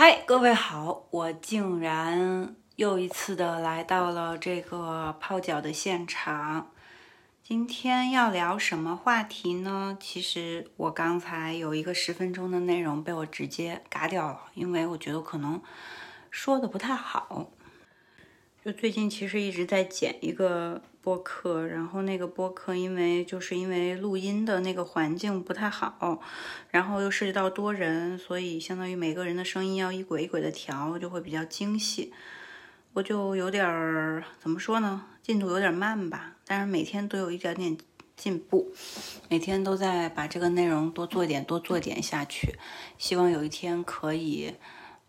嗨，各位好！我竟然又一次的来到了这个泡脚的现场。今天要聊什么话题呢？其实我刚才有一个十分钟的内容被我直接嘎掉了，因为我觉得可能说的不太好。就最近其实一直在剪一个播客，然后那个播客因为就是因为录音的那个环境不太好，然后又涉及到多人，所以相当于每个人的声音要一轨一轨的调，就会比较精细。我就有点儿怎么说呢，进度有点慢吧，但是每天都有一点点进步，每天都在把这个内容多做点，多做点下去，希望有一天可以。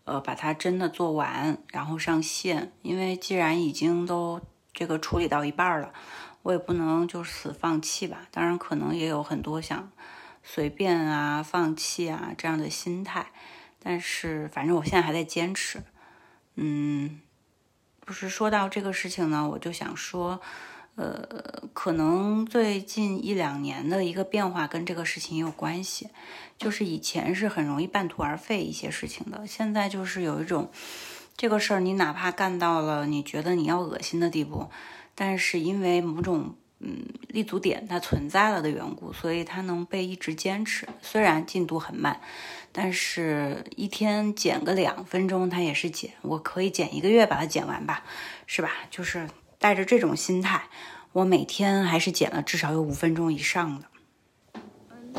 呃，把它真的做完，然后上线。因为既然已经都这个处理到一半了，我也不能就此放弃吧。当然，可能也有很多想随便啊、放弃啊这样的心态。但是，反正我现在还在坚持。嗯，不是说到这个事情呢，我就想说。呃，可能最近一两年的一个变化跟这个事情也有关系，就是以前是很容易半途而废一些事情的，现在就是有一种这个事儿，你哪怕干到了你觉得你要恶心的地步，但是因为某种嗯立足点它存在了的缘故，所以它能被一直坚持。虽然进度很慢，但是一天减个两分钟，它也是减，我可以减一个月把它减完吧，是吧？就是。带着这种心态，我每天还是减了至少有五分钟以上的。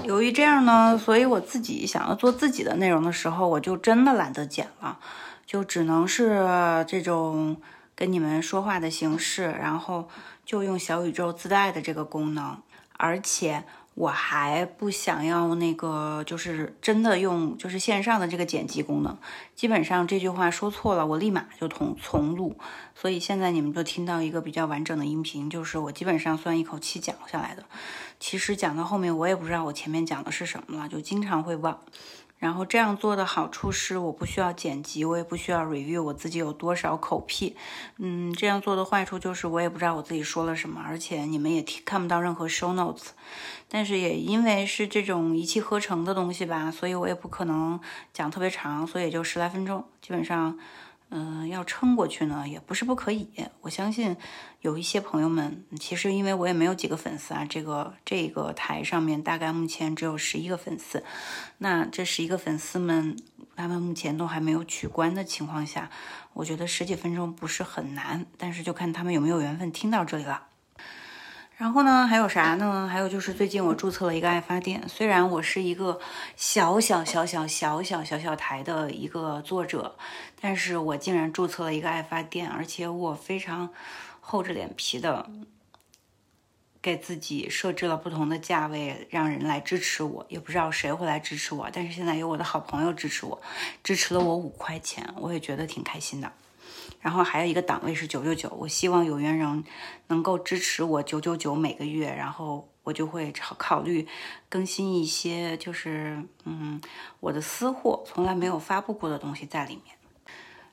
由于这样呢，所以我自己想要做自己的内容的时候，我就真的懒得剪了，就只能是这种跟你们说话的形式，然后就用小宇宙自带的这个功能，而且。我还不想要那个，就是真的用就是线上的这个剪辑功能。基本上这句话说错了，我立马就重重录。所以现在你们就听到一个比较完整的音频，就是我基本上算一口气讲下来的。其实讲到后面，我也不知道我前面讲的是什么了，就经常会忘。然后这样做的好处是，我不需要剪辑，我也不需要 review 我自己有多少口癖。嗯，这样做的坏处就是，我也不知道我自己说了什么，而且你们也听看不到任何 show notes。但是也因为是这种一气呵成的东西吧，所以我也不可能讲特别长，所以也就十来分钟，基本上。嗯，要撑过去呢，也不是不可以。我相信有一些朋友们，其实因为我也没有几个粉丝啊，这个这个台上面大概目前只有十一个粉丝。那这十一个粉丝们，他们目前都还没有取关的情况下，我觉得十几分钟不是很难，但是就看他们有没有缘分听到这里了。然后呢，还有啥呢？还有就是最近我注册了一个爱发电。虽然我是一个小小小小小小小小台的一个作者，但是我竟然注册了一个爱发电，而且我非常厚着脸皮的给自己设置了不同的价位，让人来支持我。也不知道谁会来支持我，但是现在有我的好朋友支持我，支持了我五块钱，我也觉得挺开心的。然后还有一个档位是九九九，我希望有缘人能够支持我九九九每个月，然后我就会考考虑更新一些，就是嗯我的私货从来没有发布过的东西在里面。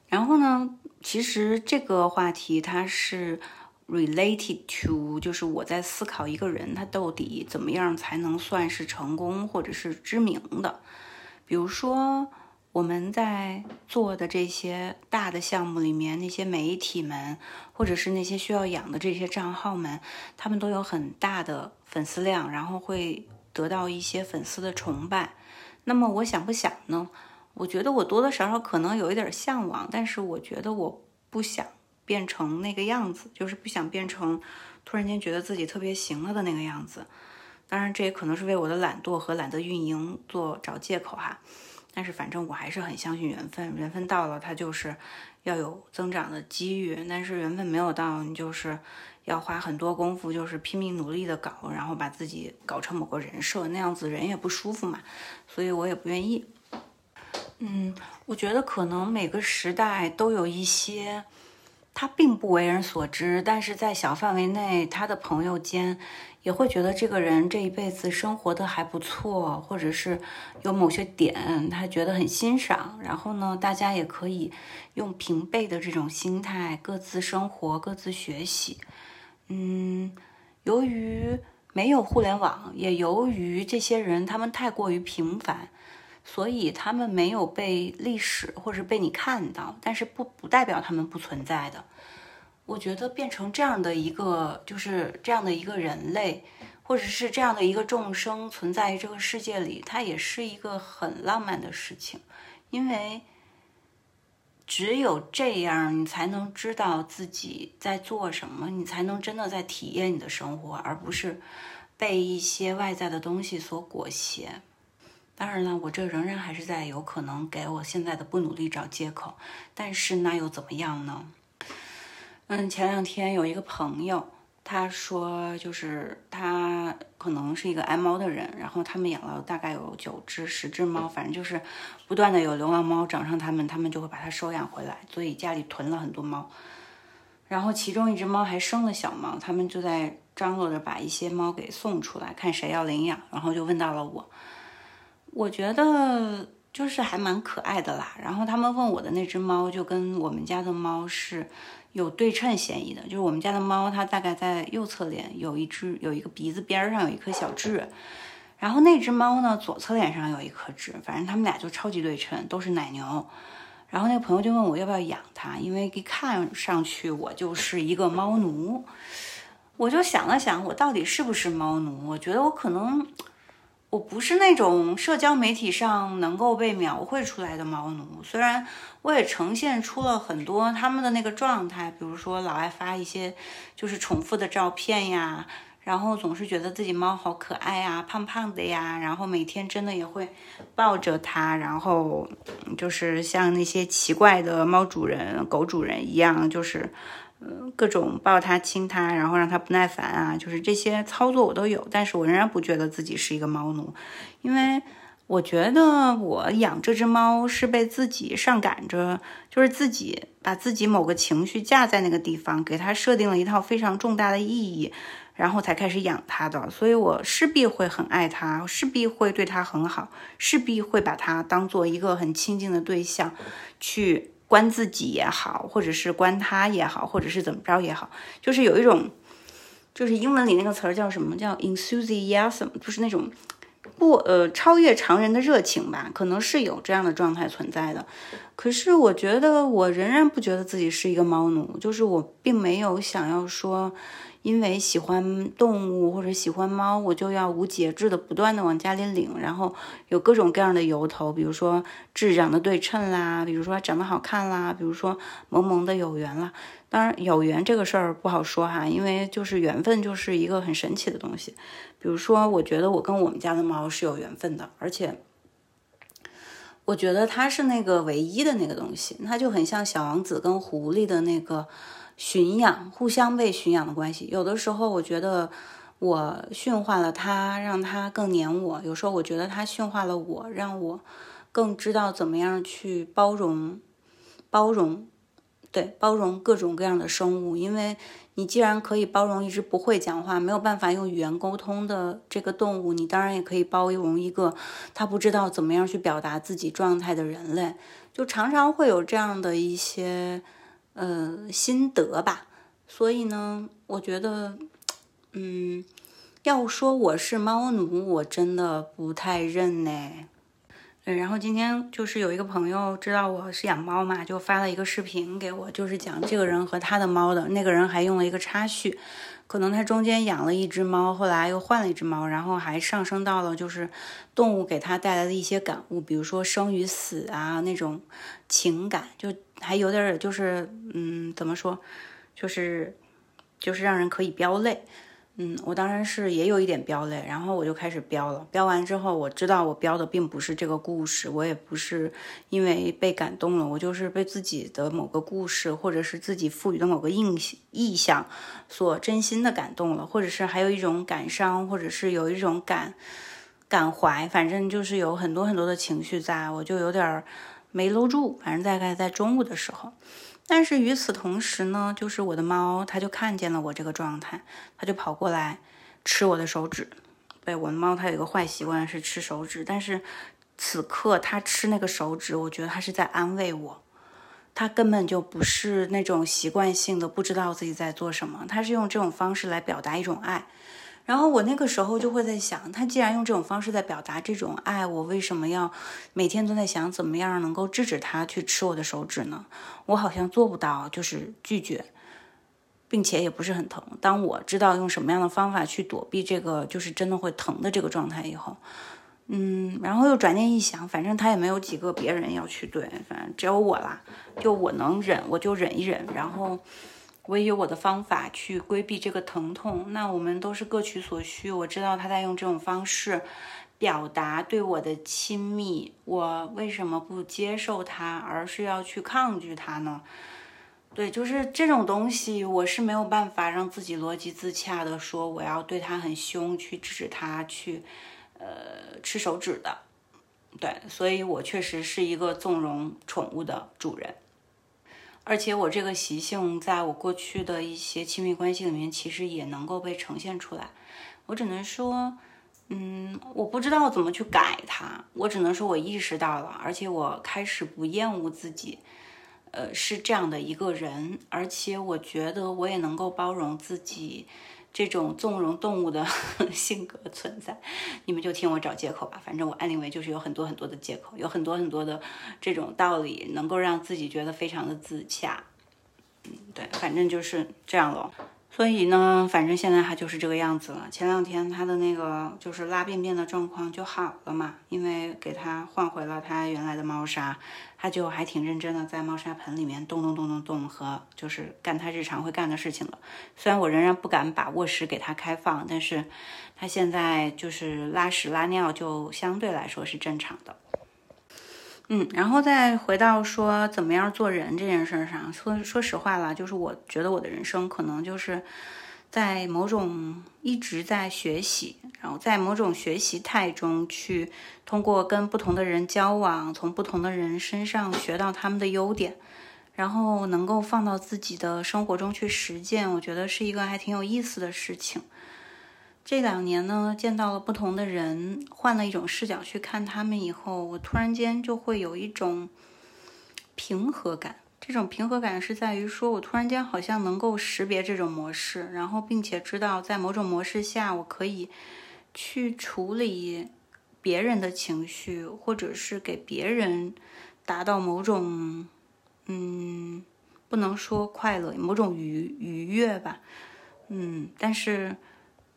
然后呢，其实这个话题它是 related to，就是我在思考一个人他到底怎么样才能算是成功或者是知名的，比如说。我们在做的这些大的项目里面，那些媒体们，或者是那些需要养的这些账号们，他们都有很大的粉丝量，然后会得到一些粉丝的崇拜。那么我想不想呢？我觉得我多多少少可能有一点向往，但是我觉得我不想变成那个样子，就是不想变成突然间觉得自己特别行了的那个样子。当然，这也可能是为我的懒惰和懒得运营做找借口哈。但是反正我还是很相信缘分，缘分到了，它就是要有增长的机遇。但是缘分没有到，你就是要花很多功夫，就是拼命努力的搞，然后把自己搞成某个人设，那样子人也不舒服嘛。所以我也不愿意。嗯，我觉得可能每个时代都有一些。他并不为人所知，但是在小范围内，他的朋友间也会觉得这个人这一辈子生活的还不错，或者是有某些点他觉得很欣赏。然后呢，大家也可以用平辈的这种心态，各自生活，各自学习。嗯，由于没有互联网，也由于这些人他们太过于平凡。所以他们没有被历史或者被你看到，但是不不代表他们不存在的。我觉得变成这样的一个，就是这样的一个人类，或者是这样的一个众生存在于这个世界里，它也是一个很浪漫的事情，因为。只有这样，你才能知道自己在做什么，你才能真的在体验你的生活，而不是被一些外在的东西所裹挟。当然了，我这仍然还是在有可能给我现在的不努力找借口，但是那又怎么样呢？嗯，前两天有一个朋友。他说，就是他可能是一个爱猫的人，然后他们养了大概有九只、十只猫，反正就是不断的有流浪猫找上他们，他们就会把它收养回来，所以家里囤了很多猫。然后其中一只猫还生了小猫，他们就在张罗着把一些猫给送出来，看谁要领养，然后就问到了我。我觉得就是还蛮可爱的啦。然后他们问我的那只猫，就跟我们家的猫是。有对称嫌疑的，就是我们家的猫，它大概在右侧脸有一只，有一个鼻子边上有一颗小痣，然后那只猫呢，左侧脸上有一颗痣，反正它们俩就超级对称，都是奶牛。然后那个朋友就问我要不要养它，因为一看上去我就是一个猫奴。我就想了想，我到底是不是猫奴？我觉得我可能。我不是那种社交媒体上能够被描绘出来的猫奴，虽然我也呈现出了很多他们的那个状态，比如说老爱发一些就是重复的照片呀，然后总是觉得自己猫好可爱呀，胖胖的呀，然后每天真的也会抱着它，然后就是像那些奇怪的猫主人、狗主人一样，就是。嗯，各种抱它、亲它，然后让它不耐烦啊，就是这些操作我都有，但是我仍然不觉得自己是一个猫奴，因为我觉得我养这只猫是被自己上赶着，就是自己把自己某个情绪架在那个地方，给它设定了一套非常重大的意义，然后才开始养它的，所以我势必会很爱它，势必会对它很好，势必会把它当做一个很亲近的对象去。关自己也好，或者是关他也好，或者是怎么着也好，就是有一种，就是英文里那个词儿叫什么叫 enthusiasm，就是那种不呃超越常人的热情吧，可能是有这样的状态存在的。可是我觉得我仍然不觉得自己是一个猫奴，就是我并没有想要说。因为喜欢动物或者喜欢猫，我就要无节制的不断的往家里领，然后有各种各样的由头，比如说质长得对称啦，比如说长得好看啦，比如说萌萌的有缘啦。当然有缘这个事儿不好说哈，因为就是缘分就是一个很神奇的东西。比如说，我觉得我跟我们家的猫是有缘分的，而且我觉得它是那个唯一的那个东西，它就很像小王子跟狐狸的那个。驯养，互相被驯养的关系。有的时候，我觉得我驯化了它，让它更黏我；有时候，我觉得它驯化了我，让我更知道怎么样去包容、包容，对，包容各种各样的生物。因为你既然可以包容一只不会讲话、没有办法用语言沟通的这个动物，你当然也可以包容一个他不知道怎么样去表达自己状态的人类。就常常会有这样的一些。呃，心得吧，所以呢，我觉得，嗯，要说我是猫奴，我真的不太认呢。嗯，然后今天就是有一个朋友知道我是养猫嘛，就发了一个视频给我，就是讲这个人和他的猫的，那个人还用了一个插叙。可能他中间养了一只猫，后来又换了一只猫，然后还上升到了就是动物给他带来的一些感悟，比如说生与死啊那种情感，就还有点就是嗯怎么说，就是就是让人可以飙泪。嗯，我当然是也有一点飙泪，然后我就开始飙了。飙完之后，我知道我飙的并不是这个故事，我也不是因为被感动了，我就是被自己的某个故事，或者是自己赋予的某个印象意象所真心的感动了，或者是还有一种感伤，或者是有一种感感怀，反正就是有很多很多的情绪在，我就有点儿没搂住。反正大概在中午的时候。但是与此同时呢，就是我的猫，它就看见了我这个状态，它就跑过来吃我的手指。对，我的猫它有一个坏习惯是吃手指，但是此刻它吃那个手指，我觉得它是在安慰我，它根本就不是那种习惯性的不知道自己在做什么，它是用这种方式来表达一种爱。然后我那个时候就会在想，他既然用这种方式在表达这种爱，我为什么要每天都在想怎么样能够制止他去吃我的手指呢？我好像做不到，就是拒绝，并且也不是很疼。当我知道用什么样的方法去躲避这个就是真的会疼的这个状态以后，嗯，然后又转念一想，反正他也没有几个别人要去对，反正只有我啦，就我能忍，我就忍一忍，然后。我也有我的方法去规避这个疼痛。那我们都是各取所需。我知道他在用这种方式表达对我的亲密，我为什么不接受他，而是要去抗拒他呢？对，就是这种东西，我是没有办法让自己逻辑自洽的说我要对他很凶，去制止他去呃吃手指的。对，所以我确实是一个纵容宠物的主人。而且我这个习性，在我过去的一些亲密关系里面，其实也能够被呈现出来。我只能说，嗯，我不知道怎么去改它。我只能说我意识到了，而且我开始不厌恶自己，呃，是这样的一个人。而且我觉得我也能够包容自己。这种纵容动物的 性格存在，你们就听我找借口吧。反正我安利维就是有很多很多的借口，有很多很多的这种道理，能够让自己觉得非常的自洽。嗯，对，反正就是这样咯。所以呢，反正现在他就是这个样子了。前两天他的那个就是拉便便的状况就好了嘛，因为给他换回了他原来的猫砂，他就还挺认真的在猫砂盆里面动动动动动和就是干他日常会干的事情了。虽然我仍然不敢把卧室给他开放，但是他现在就是拉屎拉尿就相对来说是正常的。嗯，然后再回到说怎么样做人这件事上，说说实话了，就是我觉得我的人生可能就是在某种一直在学习，然后在某种学习态中去通过跟不同的人交往，从不同的人身上学到他们的优点，然后能够放到自己的生活中去实践，我觉得是一个还挺有意思的事情。这两年呢，见到了不同的人，换了一种视角去看他们以后，我突然间就会有一种平和感。这种平和感是在于说，我突然间好像能够识别这种模式，然后并且知道在某种模式下，我可以去处理别人的情绪，或者是给别人达到某种，嗯，不能说快乐，某种愉愉悦吧，嗯，但是。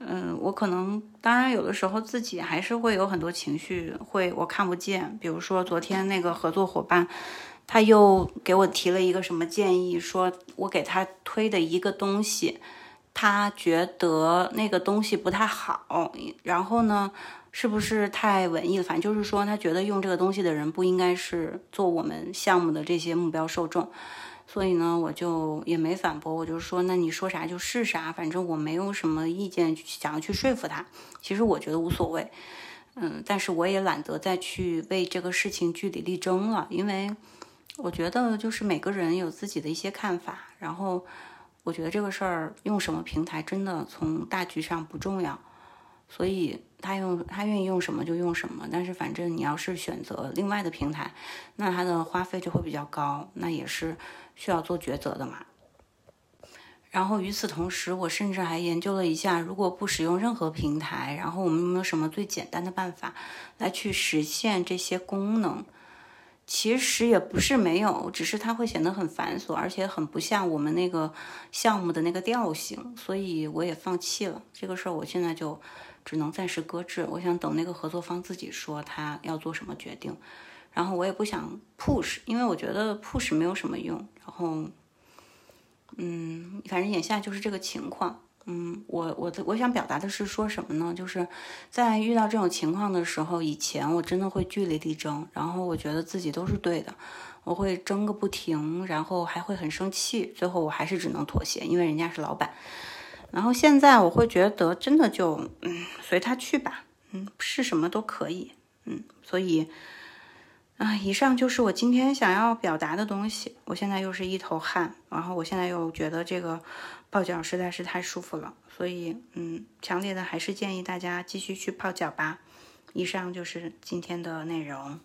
嗯，我可能当然有的时候自己还是会有很多情绪，会我看不见。比如说昨天那个合作伙伴，他又给我提了一个什么建议，说我给他推的一个东西，他觉得那个东西不太好。然后呢，是不是太文艺了？反正就是说，他觉得用这个东西的人不应该是做我们项目的这些目标受众。所以呢，我就也没反驳，我就说，那你说啥就是啥，反正我没有什么意见想要去说服他。其实我觉得无所谓，嗯，但是我也懒得再去为这个事情据理力争了，因为我觉得就是每个人有自己的一些看法，然后我觉得这个事儿用什么平台真的从大局上不重要。所以他用他愿意用什么就用什么，但是反正你要是选择另外的平台，那他的花费就会比较高，那也是需要做抉择的嘛。然后与此同时，我甚至还研究了一下，如果不使用任何平台，然后我们有没有什么最简单的办法来去实现这些功能？其实也不是没有，只是它会显得很繁琐，而且很不像我们那个项目的那个调性，所以我也放弃了这个事儿。我现在就。只能暂时搁置。我想等那个合作方自己说他要做什么决定，然后我也不想 push，因为我觉得 push 没有什么用。然后，嗯，反正眼下就是这个情况。嗯，我我的我想表达的是说什么呢？就是在遇到这种情况的时候，以前我真的会据理力争，然后我觉得自己都是对的，我会争个不停，然后还会很生气，最后我还是只能妥协，因为人家是老板。然后现在我会觉得真的就嗯随他去吧，嗯是什么都可以，嗯所以啊以上就是我今天想要表达的东西。我现在又是一头汗，然后我现在又觉得这个泡脚实在是太舒服了，所以嗯强烈的还是建议大家继续去泡脚吧。以上就是今天的内容。